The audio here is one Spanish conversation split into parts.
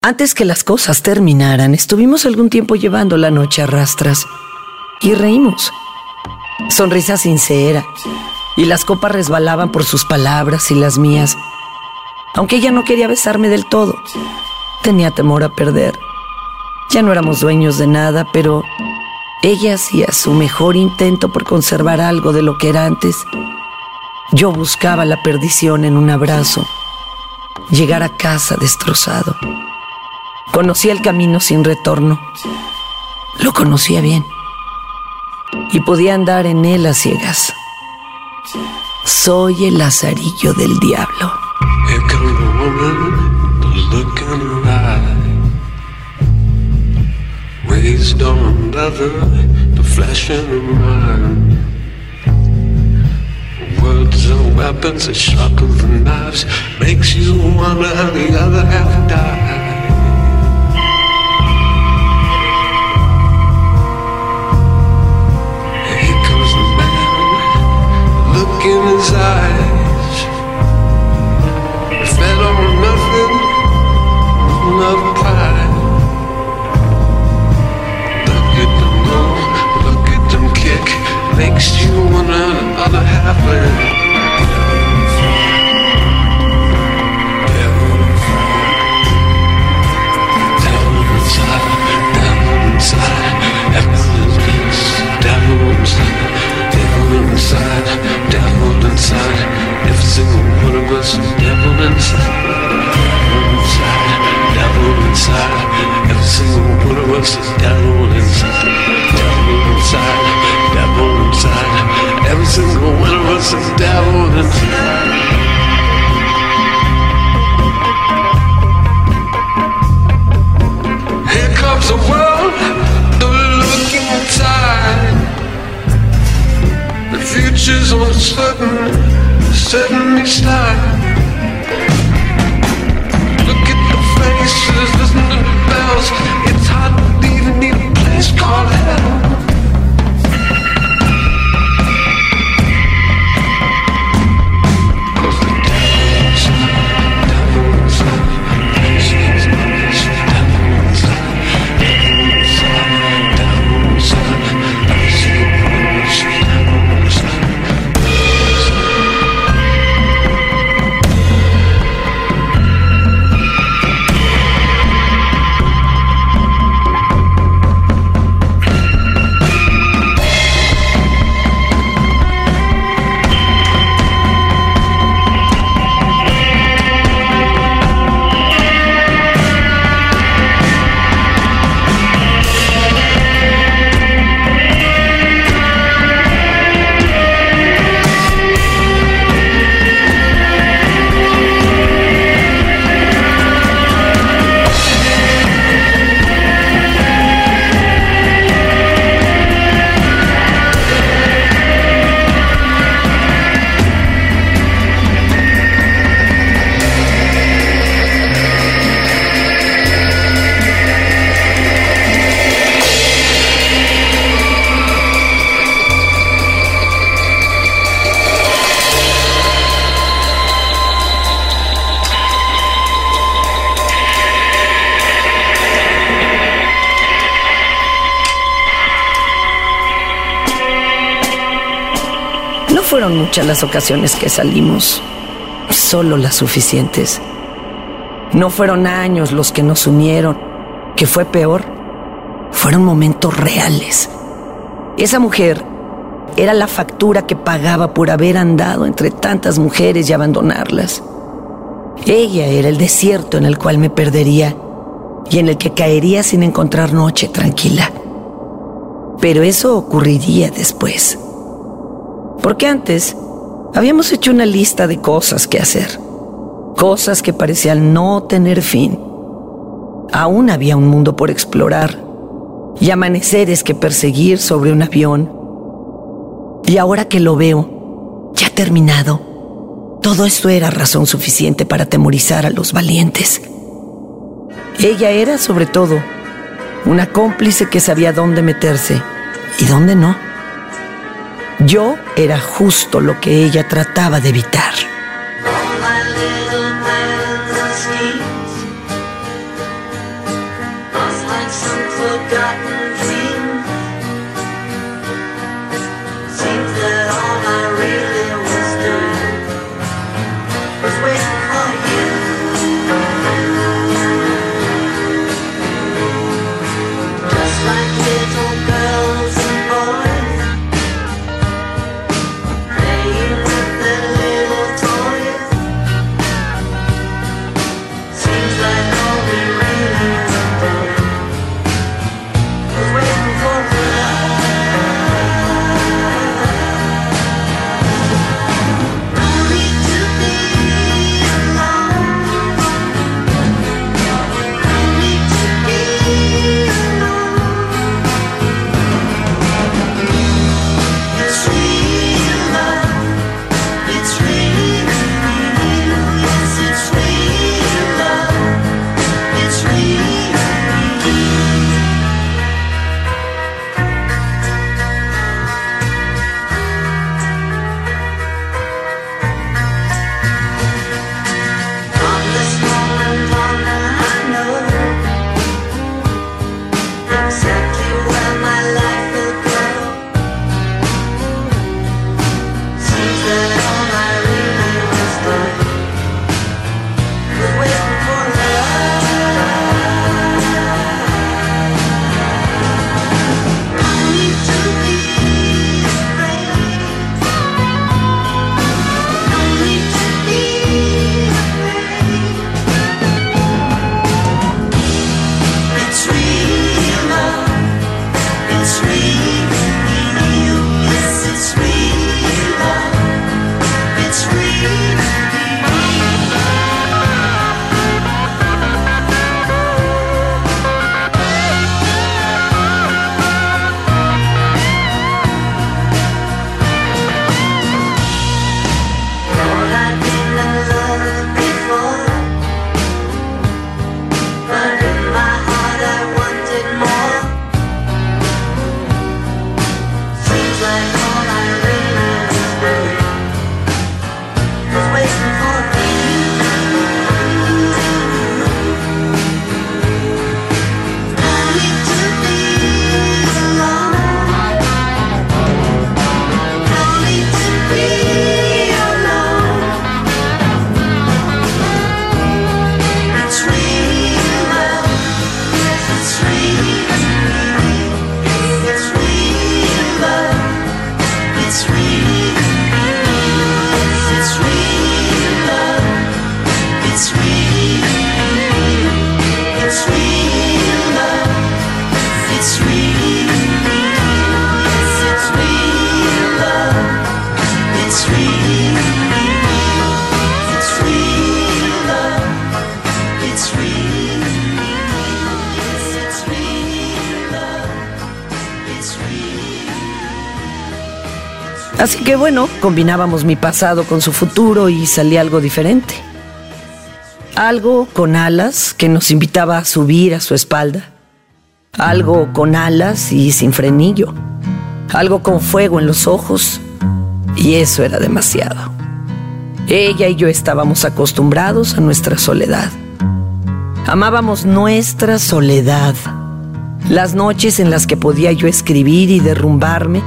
Antes que las cosas terminaran, estuvimos algún tiempo llevando la noche a rastras y reímos. Sonrisa sincera, y las copas resbalaban por sus palabras y las mías. Aunque ella no quería besarme del todo, tenía temor a perder. Ya no éramos dueños de nada, pero ella hacía su mejor intento por conservar algo de lo que era antes. Yo buscaba la perdición en un abrazo, llegar a casa destrozado. Conocía el camino sin retorno. Lo conocía bien. Y podía andar en él a ciegas. Soy el lazarillo del diablo. Comes the woman, the on leather, the. Words weapons knives, makes you wonder how the other half died. Us devil inside. Here comes a world of looking inside. The future's uncertain, certainly style. Fueron muchas las ocasiones que salimos, solo las suficientes. No fueron años los que nos unieron, que fue peor. Fueron momentos reales. Esa mujer era la factura que pagaba por haber andado entre tantas mujeres y abandonarlas. Ella era el desierto en el cual me perdería y en el que caería sin encontrar noche tranquila. Pero eso ocurriría después. Porque antes habíamos hecho una lista de cosas que hacer, cosas que parecían no tener fin. Aún había un mundo por explorar y amaneceres que perseguir sobre un avión. Y ahora que lo veo, ya terminado, todo esto era razón suficiente para atemorizar a los valientes. Ella era, sobre todo, una cómplice que sabía dónde meterse y dónde no. Yo era justo lo que ella trataba de evitar. Así que bueno, combinábamos mi pasado con su futuro y salía algo diferente. Algo con alas que nos invitaba a subir a su espalda. Algo con alas y sin frenillo. Algo con fuego en los ojos. Y eso era demasiado. Ella y yo estábamos acostumbrados a nuestra soledad. Amábamos nuestra soledad. Las noches en las que podía yo escribir y derrumbarme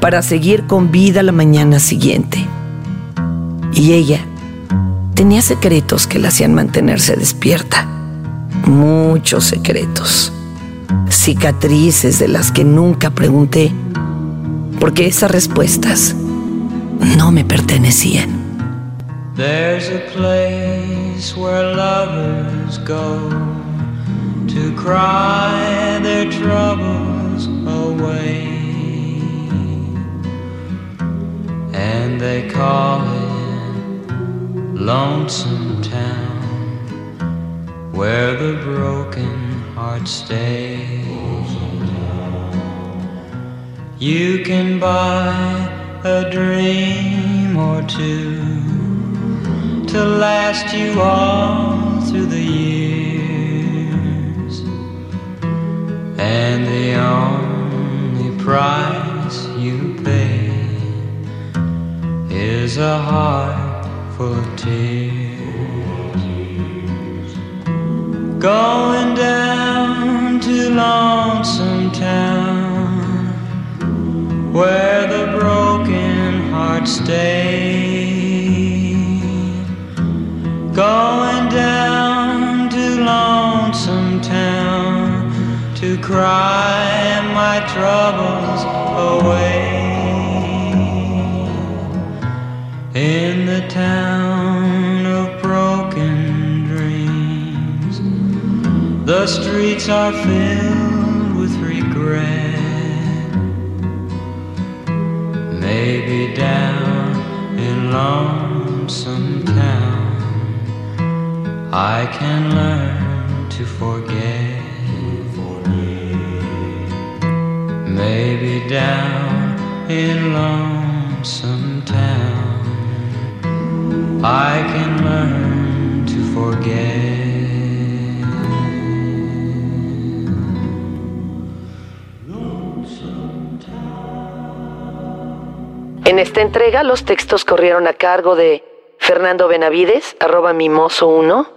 para seguir con vida la mañana siguiente. Y ella tenía secretos que la hacían mantenerse despierta. Muchos secretos. Cicatrices de las que nunca pregunté, porque esas respuestas no me pertenecían. There's a place where lovers go to cry their troubles away. and they call it Lonesome Town, where the broken hearts stay. You can buy a dream or two to last you all through the years, and the only price you pay is a heart full of tears. Going down to Lonesome where the broken hearts stay. Going down to Lonesome Town to cry my troubles away. In the town of broken dreams, the streets are filled Maybe down in Lonesome Town, I can learn to forget. Maybe down in Lonesome Town, I can learn to forget. Esta entrega, los textos corrieron a cargo de Fernando Benavides, arroba mimoso1,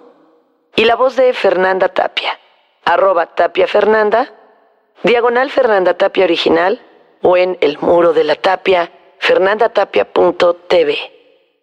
y la voz de Fernanda Tapia, arroba Tapia Fernanda, diagonal Fernanda Tapia original, o en el muro de la tapia, fernandatapia.tv.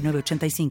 906985.